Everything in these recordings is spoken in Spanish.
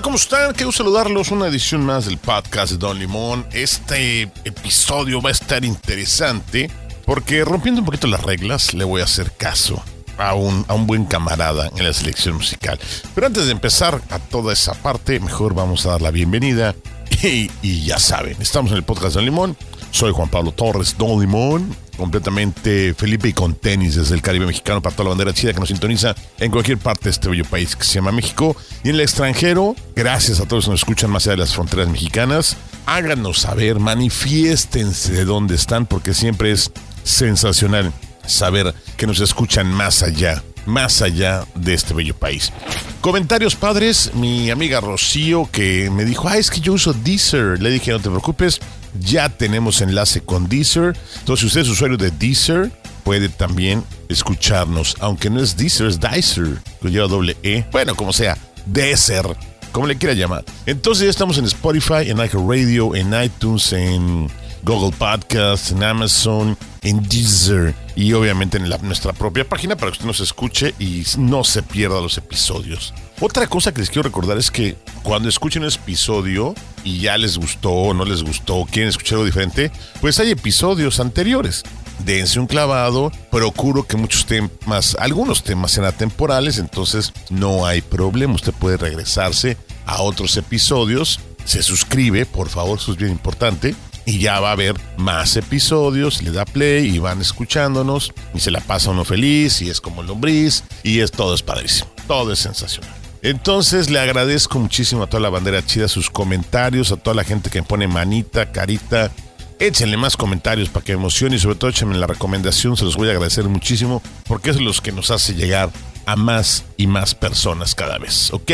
Hola, ¿cómo están? Quiero saludarlos. Una edición más del podcast de Don Limón. Este episodio va a estar interesante porque rompiendo un poquito las reglas, le voy a hacer caso a un, a un buen camarada en la selección musical. Pero antes de empezar a toda esa parte, mejor vamos a dar la bienvenida. Y, y ya saben, estamos en el podcast de Don Limón. Soy Juan Pablo Torres, Don Limón, completamente Felipe y con tenis desde el Caribe mexicano para toda la bandera chida que nos sintoniza en cualquier parte de este bello país que se llama México. Y en el extranjero, gracias a todos los que nos escuchan más allá de las fronteras mexicanas. Háganos saber, manifiéstense de dónde están, porque siempre es sensacional saber que nos escuchan más allá, más allá de este bello país. Comentarios padres, mi amiga Rocío que me dijo, ah, es que yo uso Deezer. Le dije, no te preocupes, ya tenemos enlace con Deezer. Entonces, si usted es usuario de Deezer, puede también escucharnos, aunque no es Deezer, es Deezer, que lleva doble E. Bueno, como sea, Deezer, como le quiera llamar. Entonces ya estamos en Spotify, en iHeartRadio, en iTunes, en Google Podcasts, en Amazon, en Deezer y obviamente en nuestra propia página para que usted nos escuche y no se pierda los episodios. Otra cosa que les quiero recordar es que cuando escuchen un episodio y ya les gustó o no les gustó, quieren escuchar algo diferente, pues hay episodios anteriores. Dense un clavado, procuro que muchos temas, algunos temas sean atemporales, entonces no hay problema, usted puede regresarse a otros episodios, se suscribe, por favor, eso es bien importante, y ya va a haber más episodios, le da play y van escuchándonos y se la pasa uno feliz y es como lombriz y es todo es padrísimo, todo es sensacional. Entonces le agradezco muchísimo a toda la bandera chida sus comentarios, a toda la gente que me pone manita, carita. Échenle más comentarios para que me emocione y sobre todo échenme la recomendación, se los voy a agradecer muchísimo porque es lo que nos hace llegar a más y más personas cada vez, ¿ok?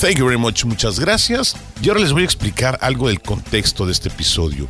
Thank you very much, muchas gracias. Y ahora les voy a explicar algo del contexto de este episodio.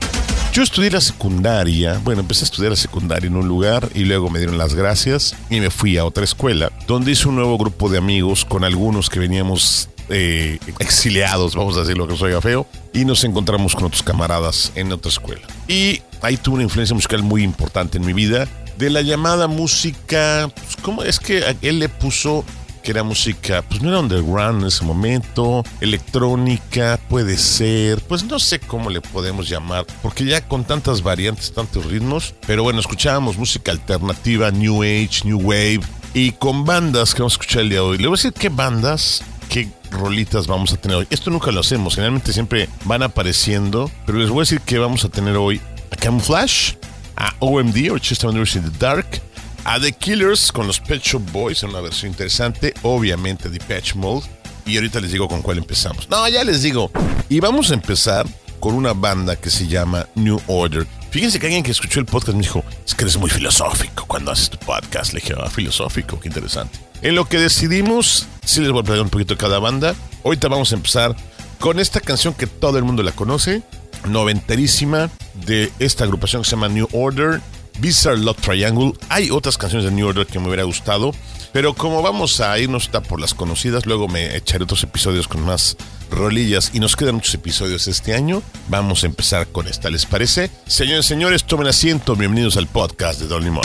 Yo estudié la secundaria, bueno, empecé a estudiar la secundaria en un lugar y luego me dieron las gracias y me fui a otra escuela, donde hice un nuevo grupo de amigos con algunos que veníamos eh, exiliados, vamos a decirlo que soy feo, y nos encontramos con otros camaradas en otra escuela. Y ahí tuve una influencia musical muy importante en mi vida, de la llamada música, pues, ¿cómo es que él le puso que era música, pues no era underground en ese momento, electrónica, puede ser, pues no sé cómo le podemos llamar, porque ya con tantas variantes, tantos ritmos, pero bueno, escuchábamos música alternativa, New Age, New Wave, y con bandas que vamos a escuchar el día de hoy. Le voy a decir qué bandas, qué rolitas vamos a tener hoy. Esto nunca lo hacemos, generalmente siempre van apareciendo, pero les voy a decir que vamos a tener hoy a Camouflage, a OMD, Orchestra University in the Dark, a The Killers con los Pet Shop Boys en una versión interesante, obviamente The Patch Mode. Y ahorita les digo con cuál empezamos. No, ya les digo. Y vamos a empezar con una banda que se llama New Order. Fíjense que alguien que escuchó el podcast me dijo, es que eres muy filosófico cuando haces tu podcast. Le dije, ah, filosófico, qué interesante. En lo que decidimos, sí les voy a platicar un poquito de cada banda. Ahorita vamos a empezar con esta canción que todo el mundo la conoce, noventerísima, de esta agrupación que se llama New Order. Bizarre Love Triangle. Hay otras canciones de New Order que me hubiera gustado, pero como vamos a irnos por las conocidas, luego me echaré otros episodios con más rolillas y nos quedan muchos episodios este año. Vamos a empezar con esta, ¿les parece? Señores, señores, tomen asiento, bienvenidos al podcast de Don Limón.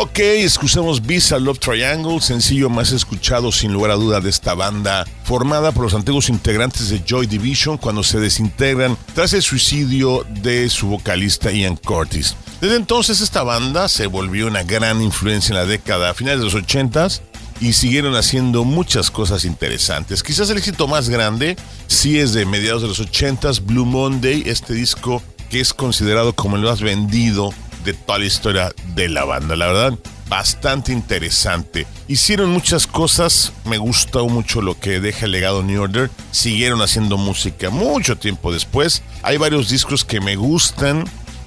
Ok, escuchamos Visa Love Triangle, sencillo más escuchado sin lugar a duda de esta banda, formada por los antiguos integrantes de Joy Division cuando se desintegran tras el suicidio de su vocalista Ian Curtis. Desde entonces esta banda se volvió una gran influencia en la década a finales de los 80s y siguieron haciendo muchas cosas interesantes. Quizás el éxito más grande sí es de mediados de los 80s, Blue Monday, este disco que es considerado como el más vendido de toda la historia de la banda. La verdad, bastante interesante. Hicieron muchas cosas, me gustó mucho lo que deja el legado New Order. Siguieron haciendo música mucho tiempo después. Hay varios discos que me gustan.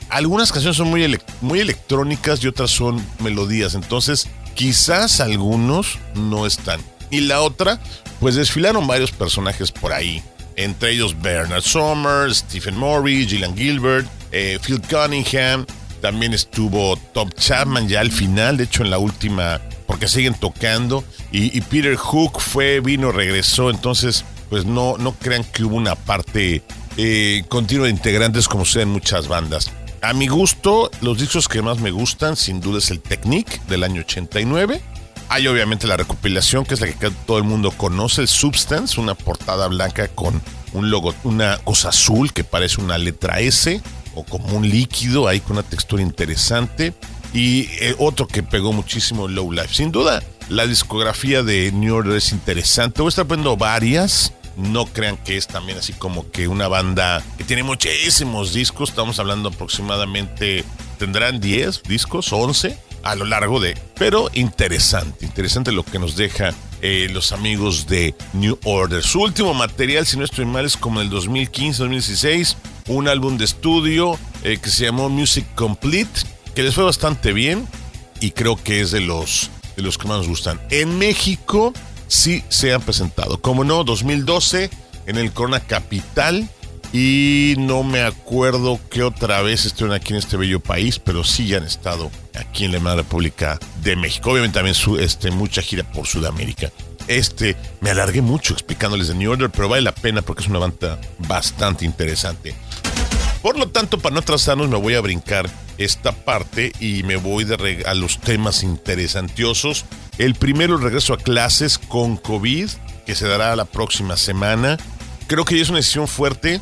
Algunas canciones son muy, muy electrónicas y otras son melodías. Entonces, quizás algunos no están. Y la otra, pues desfilaron varios personajes por ahí. Entre ellos Bernard Somers, Stephen Morris, Gillian Gilbert, eh, Phil Cunningham. También estuvo Top Chapman ya al final, de hecho en la última, porque siguen tocando. Y, Peter Hook fue, vino, regresó. Entonces, pues no, no crean que hubo una parte eh, continua de integrantes como sucede en muchas bandas. A mi gusto, los discos que más me gustan, sin duda, es el Technique del año 89. Hay obviamente la recopilación, que es la que todo el mundo conoce, el Substance, una portada blanca con un logo, una cosa azul que parece una letra S o como un líquido ahí con una textura interesante. Y eh, otro que pegó muchísimo, Low Life. Sin duda, la discografía de New Order es interesante. Voy a estar poniendo varias. No crean que es también así como que una banda que tiene muchísimos discos. Estamos hablando aproximadamente, tendrán 10 discos, 11 a lo largo de... Pero interesante, interesante lo que nos deja eh, los amigos de New Order. Su último material, si no estoy mal, es como el 2015-2016. Un álbum de estudio eh, que se llamó Music Complete, que les fue bastante bien y creo que es de los, de los que más nos gustan. En México sí se han presentado. Como no, 2012 en el Corona Capital. Y no me acuerdo qué otra vez estuvieron aquí en este bello país, pero sí ya han estado aquí en la República de México. Obviamente también su, este, mucha gira por Sudamérica. Este, me alargué mucho explicándoles de New Order, pero vale la pena porque es una banda bastante interesante. Por lo tanto, para no atrasarnos, me voy a brincar esta parte y me voy de a los temas interesantiosos. El primero, el regreso a clases con COVID, que se dará la próxima semana. Creo que ya es una decisión fuerte.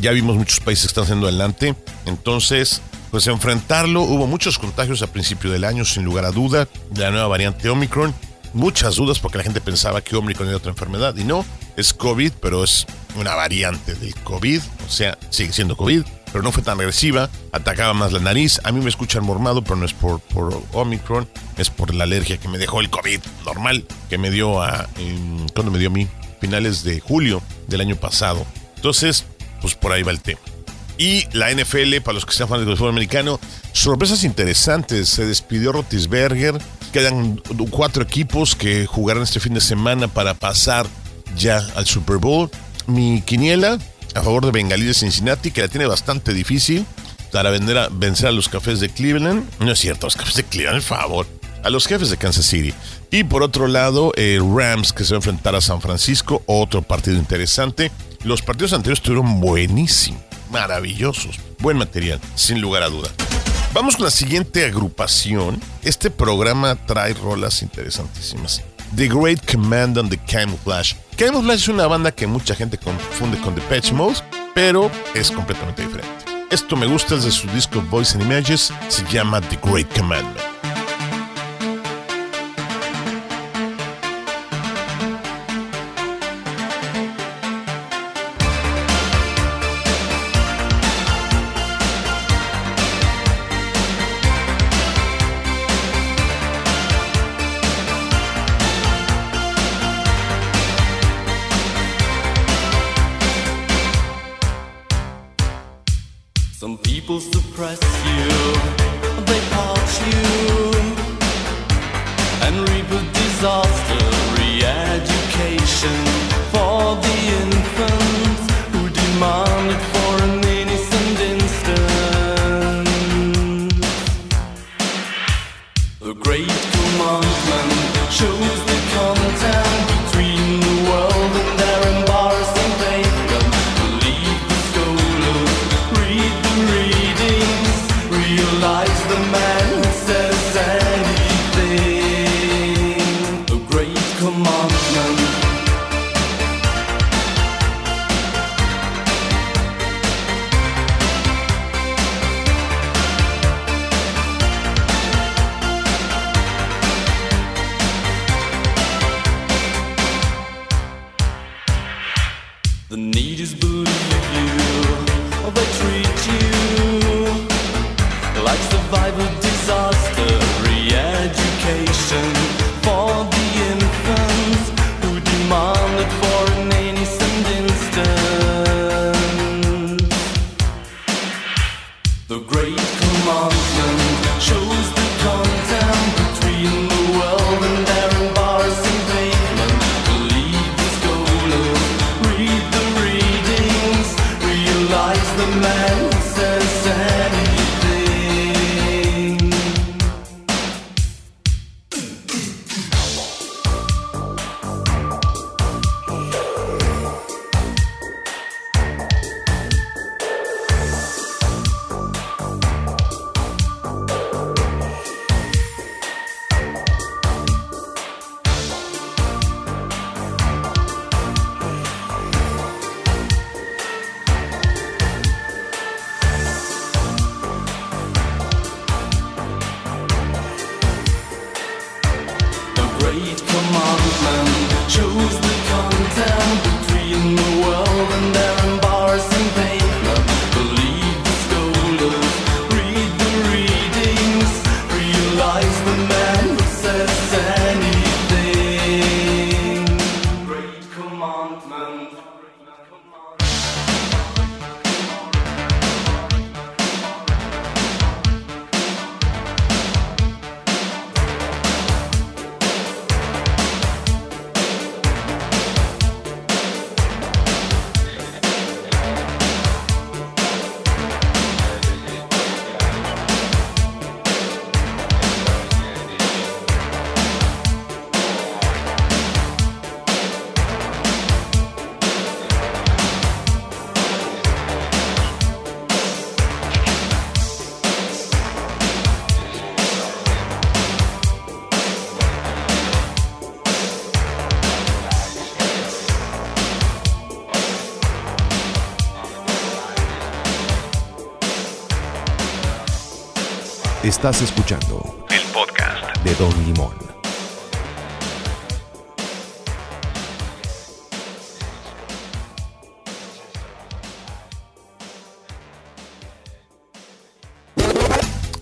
Ya vimos muchos países que están haciendo adelante. Entonces, pues enfrentarlo. Hubo muchos contagios a principio del año, sin lugar a duda, de la nueva variante Omicron. Muchas dudas porque la gente pensaba que Omicron era otra enfermedad. Y no, es COVID, pero es una variante del COVID. O sea, sigue siendo COVID, pero no fue tan agresiva. Atacaba más la nariz. A mí me escuchan mormado, pero no es por, por Omicron. Es por la alergia que me dejó el COVID normal que me dio a... ¿Cuándo me dio a mí? Finales de julio del año pasado. Entonces, pues por ahí va el tema. Y la NFL, para los que sean fanáticos del fútbol americano, sorpresas interesantes. Se despidió Rotisberger. Quedan cuatro equipos que jugarán este fin de semana para pasar ya al Super Bowl. Mi quiniela a favor de Bengalí de Cincinnati, que la tiene bastante difícil para vender a- vencer a los cafés de Cleveland. No es cierto, los cafés de Cleveland, por favor. A los jefes de Kansas City. Y por otro lado, eh, Rams, que se va a enfrentar a San Francisco. Otro partido interesante. Los partidos anteriores estuvieron buenísimos, maravillosos. Buen material, sin lugar a duda. Vamos con la siguiente agrupación. Este programa trae rolas interesantísimas. The Great Command and the Camouflage. Camouflage es una banda que mucha gente confunde con Depeche Mode, pero es completamente diferente. Esto me gusta, es de su disco Voice and Images, se llama The Great Commandment. Realize the man Estás escuchando el podcast de Don Limón.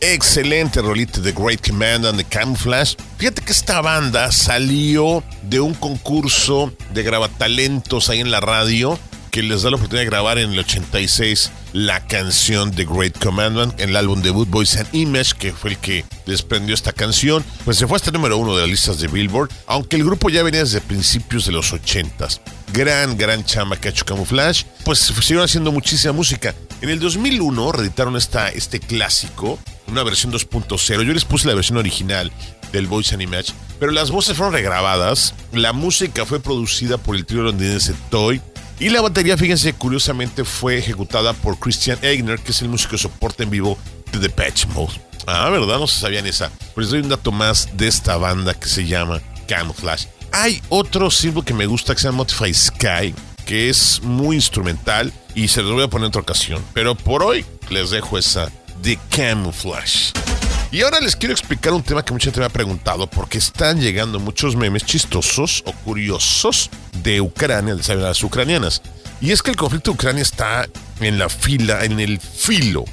Excelente rolita de Great Commandant de Camouflage. Fíjate que esta banda salió de un concurso de gravatalentos ahí en la radio que les da la oportunidad de grabar en el 86 la canción de Great Commandment en el álbum debut Voice and Image, que fue el que desprendió esta canción. Pues se fue hasta el número uno de las listas de Billboard, aunque el grupo ya venía desde principios de los 80s. Gran, gran chama que ha hecho Camouflage. Pues siguieron haciendo muchísima música. En el 2001 reeditaron esta, este clásico, una versión 2.0. Yo les puse la versión original del Voice and Image, pero las voces fueron regrabadas. La música fue producida por el trío londinense Toy. Y la batería, fíjense, curiosamente fue ejecutada por Christian Eigner, que es el músico de soporte en vivo de The Patch Mode. Ah, ¿verdad? No se sabían esa. Pues doy un dato más de esta banda que se llama Camouflage. Hay otro símbolo que me gusta que se llama Modify Sky, que es muy instrumental y se los voy a poner en otra ocasión. Pero por hoy les dejo esa de Camouflage. Y ahora les quiero explicar un tema que mucha gente me ha preguntado porque están llegando muchos memes chistosos o curiosos de Ucrania, de las ucranianas. Y es que el conflicto de Ucrania está en la fila, en el filo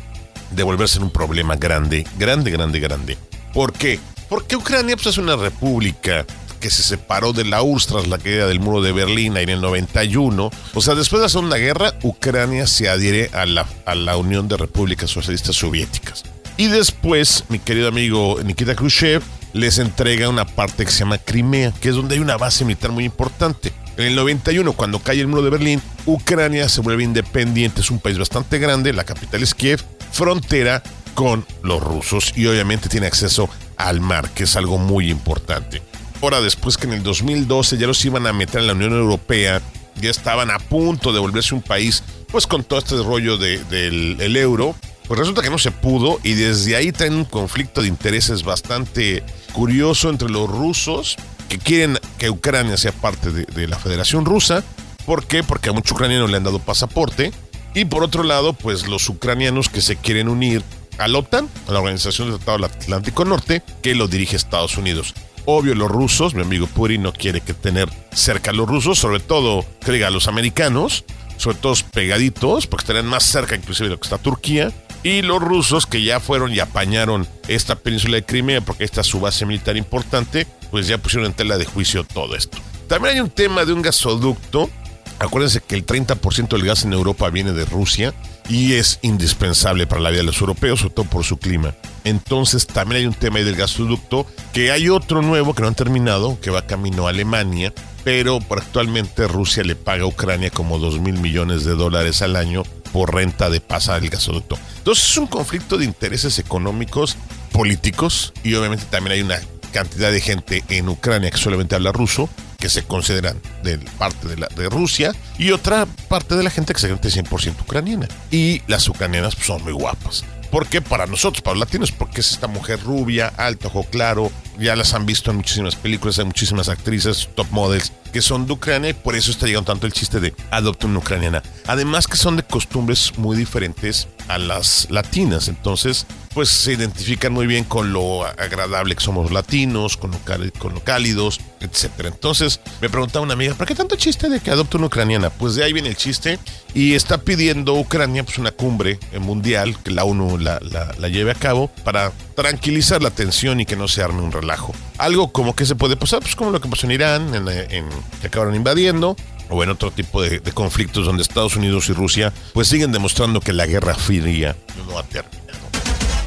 de volverse un problema grande, grande, grande, grande. ¿Por qué? Porque Ucrania pues, es una república que se separó de la URSS tras la caída del muro de Berlín en el 91. O sea, después de la Segunda Guerra, Ucrania se adhiere a la, a la Unión de Repúblicas Socialistas Soviéticas. Y después, mi querido amigo Nikita Khrushchev les entrega una parte que se llama Crimea, que es donde hay una base militar muy importante. En el 91, cuando cae el muro de Berlín, Ucrania se vuelve independiente, es un país bastante grande, la capital es Kiev, frontera con los rusos y obviamente tiene acceso al mar, que es algo muy importante. Ahora, después que en el 2012 ya los iban a meter en la Unión Europea, ya estaban a punto de volverse un país, pues con todo este rollo de- del el euro, pues resulta que no se pudo y desde ahí traen un conflicto de intereses bastante curioso entre los rusos que quieren que Ucrania sea parte de, la Federación Rusa. ¿Por qué? Porque a muchos ucranianos le han dado pasaporte. Y por otro lado, pues los ucranianos que se quieren unir a la OTAN, a la Organización del Tratado del Atlántico Norte, que lo dirige Estados Unidos. Obvio, los rusos, mi amigo Putin no quiere que tener cerca a los rusos, sobre todo, que diga, a los americanos, sobre todo pegaditos, porque estarían más cerca inclusive de lo que está Turquía. Y los rusos que ya fueron y apañaron esta península de Crimea, porque esta es su base militar importante, pues ya pusieron en tela de juicio todo esto. También hay un tema de un gasoducto. Acuérdense que el 30% del gas en Europa viene de Rusia y es indispensable para la vida de los europeos, sobre todo por su clima. Entonces también hay un tema ahí del gasoducto, que hay otro nuevo que no han terminado, que va camino a Alemania, pero actualmente Rusia le paga a Ucrania como 2 mil millones de dólares al año por renta de pasar el gasoducto. Entonces es un conflicto de intereses económicos, políticos y obviamente también hay una cantidad de gente en Ucrania que solamente habla ruso, que se consideran de parte de, Rusia, y otra parte de la gente que se siente 100% ucraniana. Y las ucranianas son muy guapas. ¿Por qué? Para nosotros, para los latinos, porque es esta mujer rubia, alta, ojo claro. Ya las han visto en muchísimas películas, hay muchísimas actrices, top models, que son de Ucrania y por eso está llegando tanto el chiste de adopta una ucraniana. Además que son de costumbres muy diferentes a las latinas, entonces pues se identifican muy bien con lo agradable que somos latinos, con lo, con lo cálidos, etcétera. Entonces me preguntaba una amiga, ¿por qué tanto chiste de que adopta una ucraniana? Pues de ahí viene el chiste y está pidiendo Ucrania pues una cumbre eh, mundial que la ONU la, la- la lleve a cabo para tranquilizar la tensión y que no se arme un relajo. Algo como que se puede pasar, pues como lo que pasó en Irán, en, que acabaron invadiendo, o en otro tipo de, conflictos donde Estados Unidos y Rusia pues siguen demostrando que la guerra fría no ha terminado.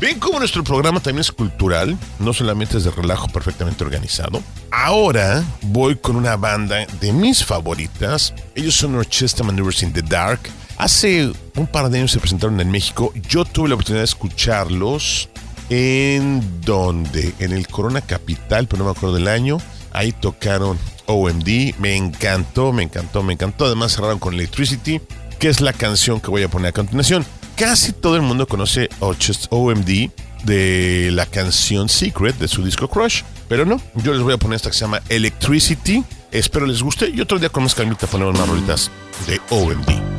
Bien, como nuestro programa también es cultural, no solamente es de relajo perfectamente organizado. Ahora voy con una banda de mis favoritas. Ellos son Orchestra Maneuvers in the Dark. Hace un par de años se presentaron en México. Yo tuve la oportunidad de escucharlos en donde, en el Corona Capital, pero no me acuerdo del año. Ahí tocaron OMD. Me encantó, me encantó, me encantó. Además cerraron con Electricity, que es la canción que voy a poner a continuación. Casi todo el mundo conoce OMD de la canción Secret de su disco Crush, pero no, yo les voy a poner esta que se llama Electricity. Espero les guste y otro día con más calmita ponemos más rolitas de OMD.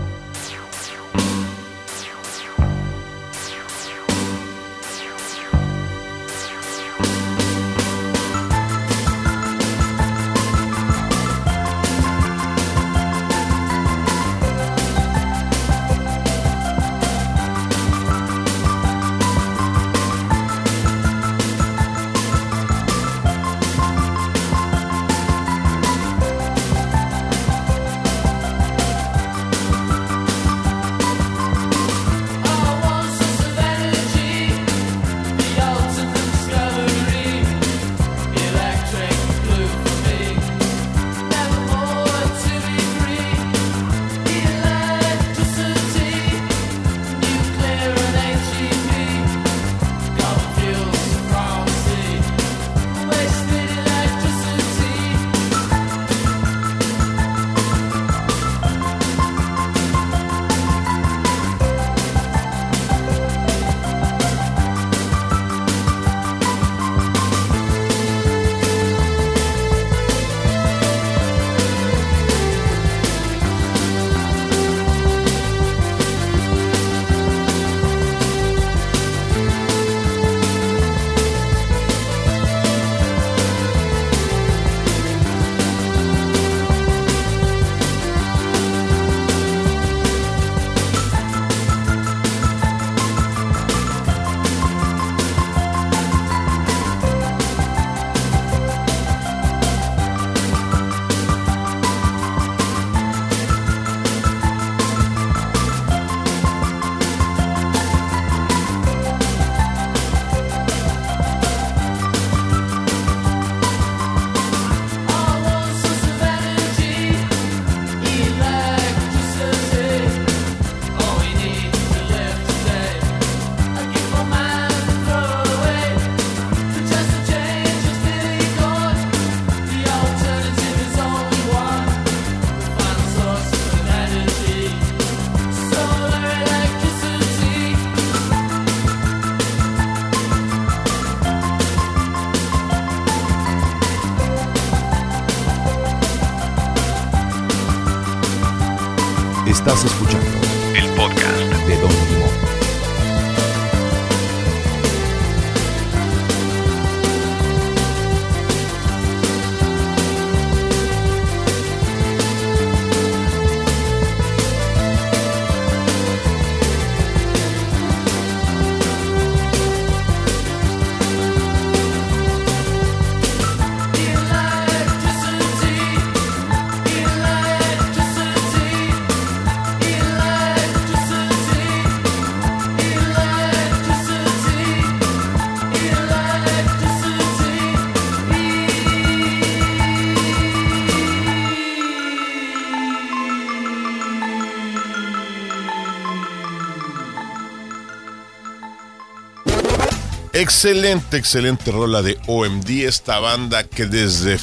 Excelente, excelente rola de OMD, esta banda que desde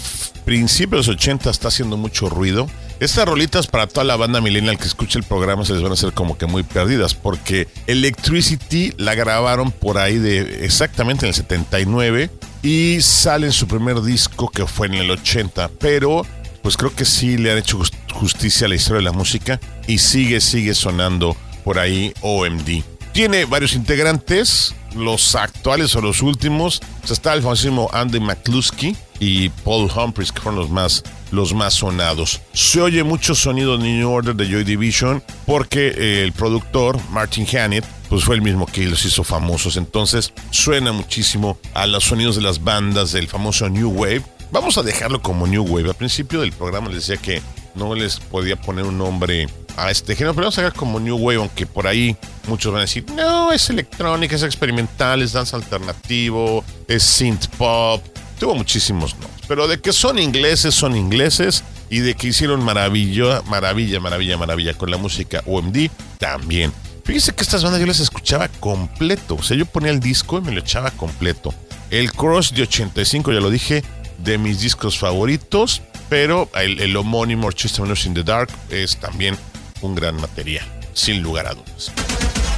principios de los 80 está haciendo mucho ruido. Estas rolitas para toda la banda millennial que escuche el programa se les van a hacer como que muy perdidas porque Electricity la grabaron por ahí de exactamente en el 79 y sale en su primer disco que fue en el 80, pero pues creo que sí le han hecho just- justicia a la historia de la música y sigue, sigue sonando por ahí OMD. Tiene varios integrantes, los actuales o los últimos. O está el famosísimo Andy McCluskey y Paul Humphries, que fueron los más, los más sonados. Se oye mucho sonido de New Order de Joy Division porque eh, el productor, Martin Hannett, pues fue el mismo que los hizo famosos. Entonces suena muchísimo a los sonidos de las bandas del famoso New Wave. Vamos a dejarlo como New Wave. Al principio del programa les decía que no les podía poner un nombre a este género, pero vamos a dejar como New Wave, aunque por ahí muchos van a decir, no, es electrónica, es experimental, es dance alternativo, es synth pop. Tuvo muchísimos nombres, pero de que son ingleses, son ingleses, y de que hicieron maravilla, maravilla, maravilla, maravilla con la música OMD, también. Fíjese que estas bandas yo las escuchaba completo, o sea, yo ponía el disco y me lo echaba completo. El Cross de 85, ya lo dije, de mis discos favoritos, pero el, el homónimo Orchestra Minors in the Dark es también un gran material, sin lugar a dudas.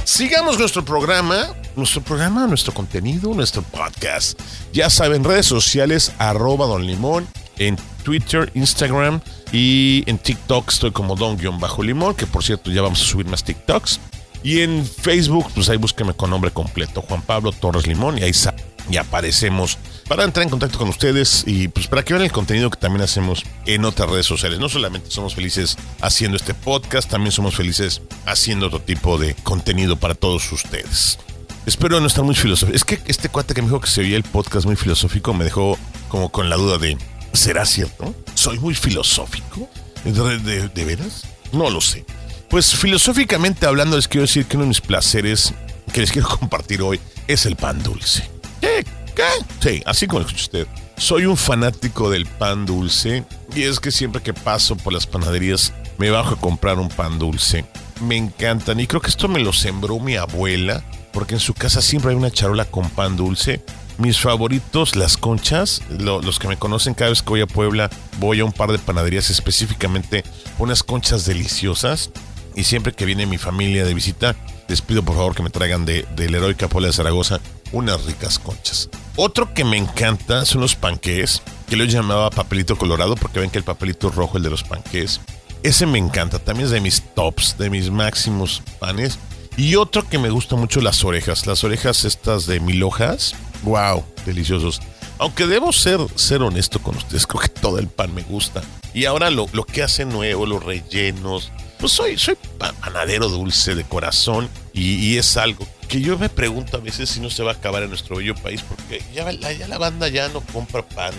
Sigamos nuestro programa, nuestro programa, nuestro contenido, nuestro podcast. Ya saben, redes sociales, arroba Don Limón, en Twitter, Instagram y en TikTok estoy como Don-Limón, que por cierto ya vamos a subir más TikToks. Y en Facebook, pues ahí búsqueme con nombre completo, Juan Pablo Torres Limón, y ahí sa- y aparecemos para entrar en contacto con ustedes y pues para que vean el contenido que también hacemos en otras redes sociales. No solamente somos felices haciendo este podcast, también somos felices haciendo otro tipo de contenido para todos ustedes. Espero no estar muy filosófico. Es que este cuate que me dijo que se oía el podcast muy filosófico me dejó como con la duda de, ¿será cierto? ¿Soy muy filosófico? ¿De, de- de veras? No lo sé. Pues filosóficamente hablando les quiero decir que uno de mis placeres que les quiero compartir hoy es el pan dulce. ¿Qué? ¿Qué? Sí, así como escucha usted. Soy un fanático del pan dulce y es que siempre que paso por las panaderías me bajo a comprar un pan dulce. Me encantan y creo que esto me lo sembró mi abuela porque en su casa siempre hay una charola con pan dulce. Mis favoritos, las conchas, lo- los que me conocen cada vez que voy a Puebla, voy a un par de panaderías específicamente unas conchas deliciosas. Y siempre que viene mi familia de visita, les pido por favor que me traigan de, del Heroica Puebla de Zaragoza unas ricas conchas. Otro que me encanta son los panqués, que yo llamaba papelito colorado porque ven que el papelito rojo, el de los panqués, ese me encanta, también es de mis tops, de mis máximos panes. Y otro que me gusta mucho, las orejas. Las orejas estas de mil hojas. Wow, deliciosos. Aunque debo ser, ser honesto con ustedes, creo que todo el pan me gusta. Y ahora lo, lo que hace nuevo, los rellenos. Pues soy, soy pa- panadero dulce de corazón y, y es algo que yo me pregunto a veces si no se va a acabar en nuestro bello país porque ya la, banda ya no compra pan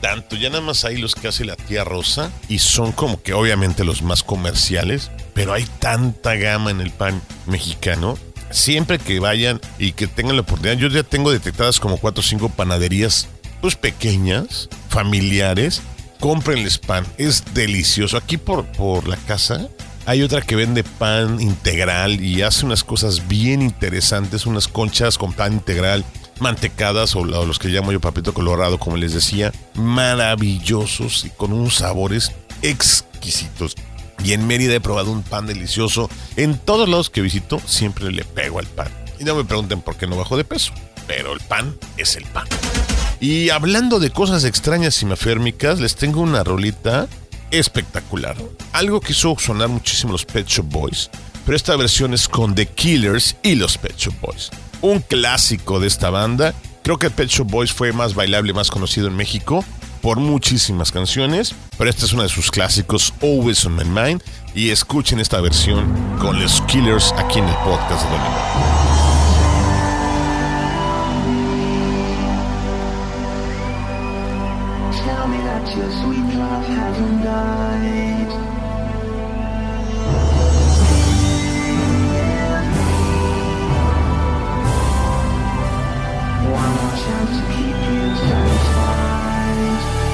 tanto, ya nada más hay los que hace la tía Rosa y son como que obviamente los más comerciales, pero hay tanta gama en el pan mexicano. Siempre que vayan y que tengan la oportunidad, yo ya tengo detectadas como cuatro o cinco panaderías, pues pequeñas, familiares, cómprenles pan, es delicioso. Aquí por, por la casa hay otra que vende pan integral y hace unas cosas bien interesantes, unas conchas con pan integral mantecadas o, los que llamo yo papito colorado, como les decía, maravillosos y con unos sabores exquisitos. Y en Mérida he probado un pan delicioso. En todos lados que visito siempre le pego al pan. Y no me pregunten por qué no bajo de peso, pero el pan es el pan. Y hablando de cosas extrañas y maférmicas, les tengo una rolita espectacular. Algo que hizo sonar muchísimo los Pet Shop Boys, pero esta versión es con The Killers y los Pet Shop Boys. Un clásico de esta banda. Creo que Pet Shop Boys fue más bailable, más conocido en México por muchísimas canciones, pero este es uno de sus clásicos, Always on My Mind, y escuchen esta versión con los Killers aquí en el podcast de Tell me that your sweet love hasn't died. One more chance to keep you satisfied.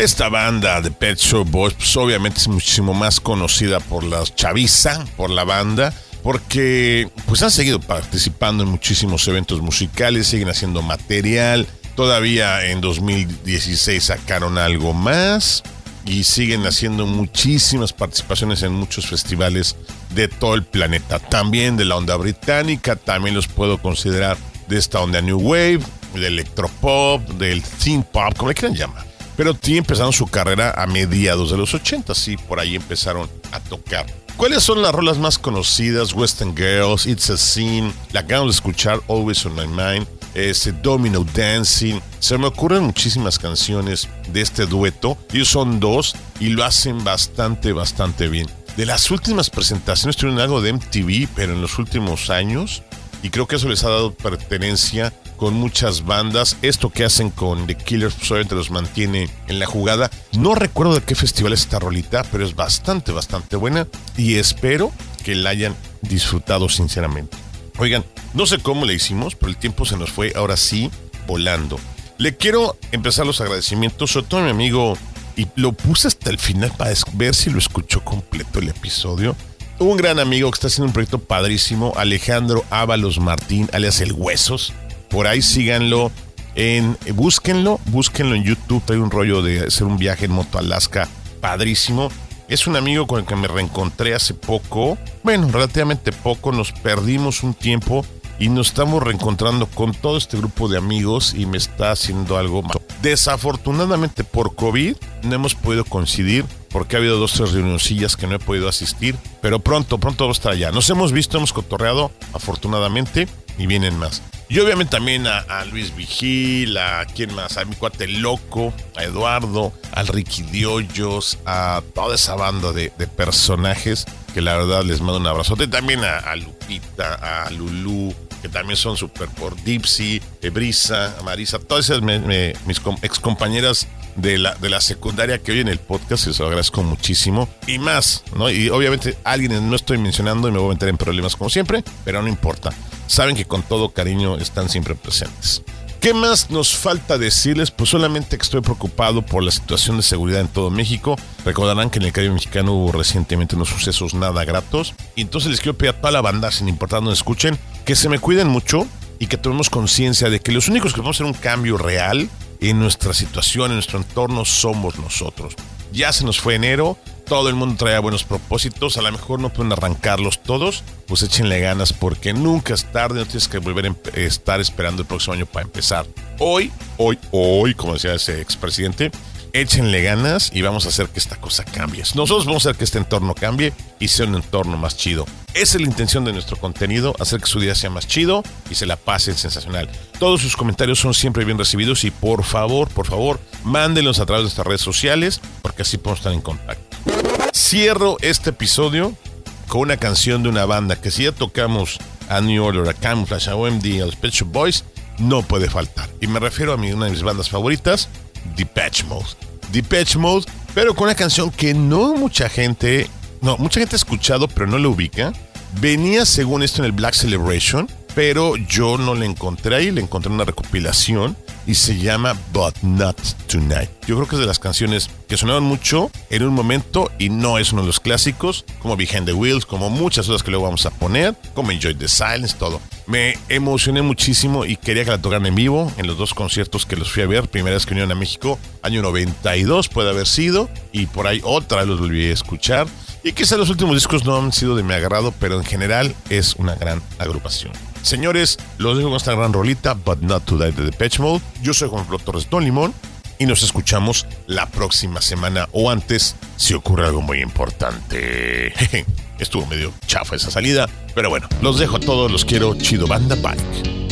Esta banda de Pet Shop Boys, pues obviamente es muchísimo más conocida por la chaviza, por la banda, porque pues han seguido participando en muchísimos eventos musicales, siguen haciendo material. Todavía en 2016 sacaron algo más y siguen haciendo muchísimas participaciones en muchos festivales de todo el planeta. También de la onda británica, también los puedo considerar de esta onda New Wave, del electropop, del teen pop, como le quieran llamar. Pero sí empezaron su carrera a mediados de los 80, sí, por ahí empezaron a tocar. ¿Cuáles son las rolas más conocidas? Western Girls, It's a Scene, la acabamos de escuchar, Always on My Mind, ese Domino Dancing. Se me ocurren muchísimas canciones de este dueto. Ellos son dos y lo hacen bastante, bastante bien. De las últimas presentaciones tuvieron algo de MTV, pero en los últimos años, y creo que eso les ha dado pertenencia con muchas bandas. Esto que hacen con The Killers pues, obviamente los mantiene en la jugada. No recuerdo de qué festival es esta rolita, pero es bastante, bastante buena y espero que la hayan disfrutado sinceramente. Oigan, no sé cómo le hicimos, pero el tiempo se nos fue ahora sí volando. Le quiero empezar los agradecimientos, sobre todo a mi amigo, y lo puse hasta el final para ver si lo escuchó completo el episodio. Un gran amigo que está haciendo un proyecto padrísimo, Alejandro Ábalos Martín, alias El Huesos. Por ahí síganlo, en, búsquenlo, búsquenlo en YouTube. Trae un rollo de hacer un viaje en moto a Alaska padrísimo. Es un amigo con el que me reencontré hace poco, bueno, relativamente poco, nos perdimos un tiempo y nos estamos reencontrando con todo este grupo de amigos y me está haciendo algo más. Desafortunadamente por COVID no hemos podido coincidir porque ha habido dos tres reunioncillas que no he podido asistir, pero pronto, pronto vamos a estar allá. Nos hemos visto, hemos cotorreado, afortunadamente, y vienen más. Y obviamente también a, Luis Vigil, a quién más, a mi cuate loco, a Eduardo, al Ricky Diollos, a toda esa banda de, personajes que la verdad les mando un abrazote. También a, a Lupita, a Lulú, que también son súper por Dipsy, Brisa, Marisa, todas esas mis com- excompañeras de la, de la secundaria que oyen el podcast y se lo agradezco muchísimo. Y más, ¿no? Y obviamente alguien no estoy mencionando y me voy a meter en problemas como siempre, pero no importa. Saben que con todo cariño están siempre presentes. ¿Qué más nos falta decirles? Pues solamente que estoy preocupado por la situación de seguridad en todo México. Recordarán que en el Caribe mexicano hubo recientemente unos sucesos nada gratos. Y entonces les quiero pedir a toda la banda, sin importar dónde escuchen, que se me cuiden mucho y que tomemos conciencia de que los únicos que podemos hacer un cambio real en nuestra situación, en nuestro entorno, somos nosotros. Ya se nos fue enero, todo el mundo traía buenos propósitos, a lo mejor no pueden arrancarlos todos, pues échenle ganas porque nunca es tarde, no tienes que volver a empe- estar esperando el próximo año para empezar. Hoy, hoy, hoy, como decía ese expresidente, échenle ganas y vamos a hacer que esta cosa cambie. Nosotros vamos a hacer que este entorno cambie y sea un entorno más chido. Esa es la intención de nuestro contenido, hacer que su día sea más chido y se la pasen sensacional. Todos sus comentarios son siempre bien recibidos y por favor, por favor, mándenlos a través de nuestras redes sociales porque así podemos estar en contacto. Cierro este episodio con una canción de una banda que si ya tocamos a New Order, a Camouflage, a OMD, a los Pet Shop Boys, no puede faltar. Y me refiero a mi, una de mis bandas favoritas, Depeche Mode. Depeche Mode, pero con una canción que no mucha gente, no, mucha gente ha escuchado, pero no la ubica. Venía según esto en el Black Celebration, pero yo no la encontré ahí, la encontré en una recopilación y se llama But Not Tonight. Yo creo que es de las canciones que sonaron mucho en un momento y no es uno de los clásicos, como Behind the Wheels, como muchas otras que luego vamos a poner, como Enjoy the Silence, todo. Me emocioné muchísimo y quería que la tocaran en vivo en los dos conciertos que los fui a ver. Primera vez que vinieron a México, año 92 puede haber sido, y por ahí otra los volví a escuchar. Y quizá los últimos discos no han sido de mi agrado, pero en general es una gran agrupación. Señores, los dejo con esta gran rolita, But Not Today de Depeche Mode. Yo soy Juan Pablo Torres Don Limón y nos escuchamos la próxima semana o antes si ocurre algo muy importante. Jeje, Estuvo medio chafa esa salida, pero bueno, los dejo a todos, los quiero, chido banda, bye.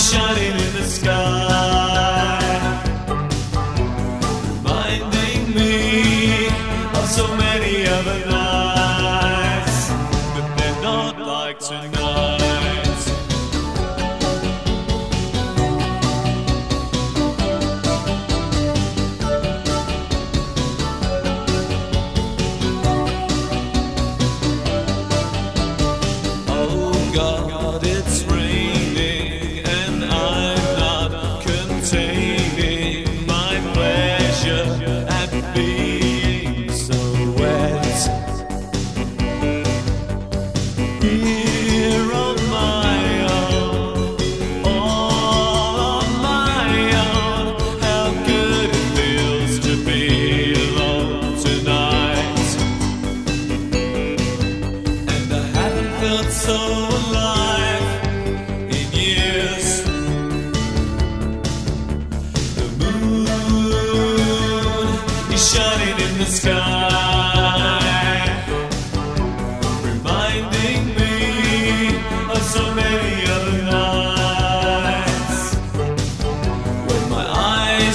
shining in the sky.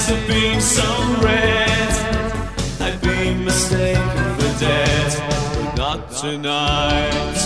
so red. I've been mistaken for dead, but not tonight.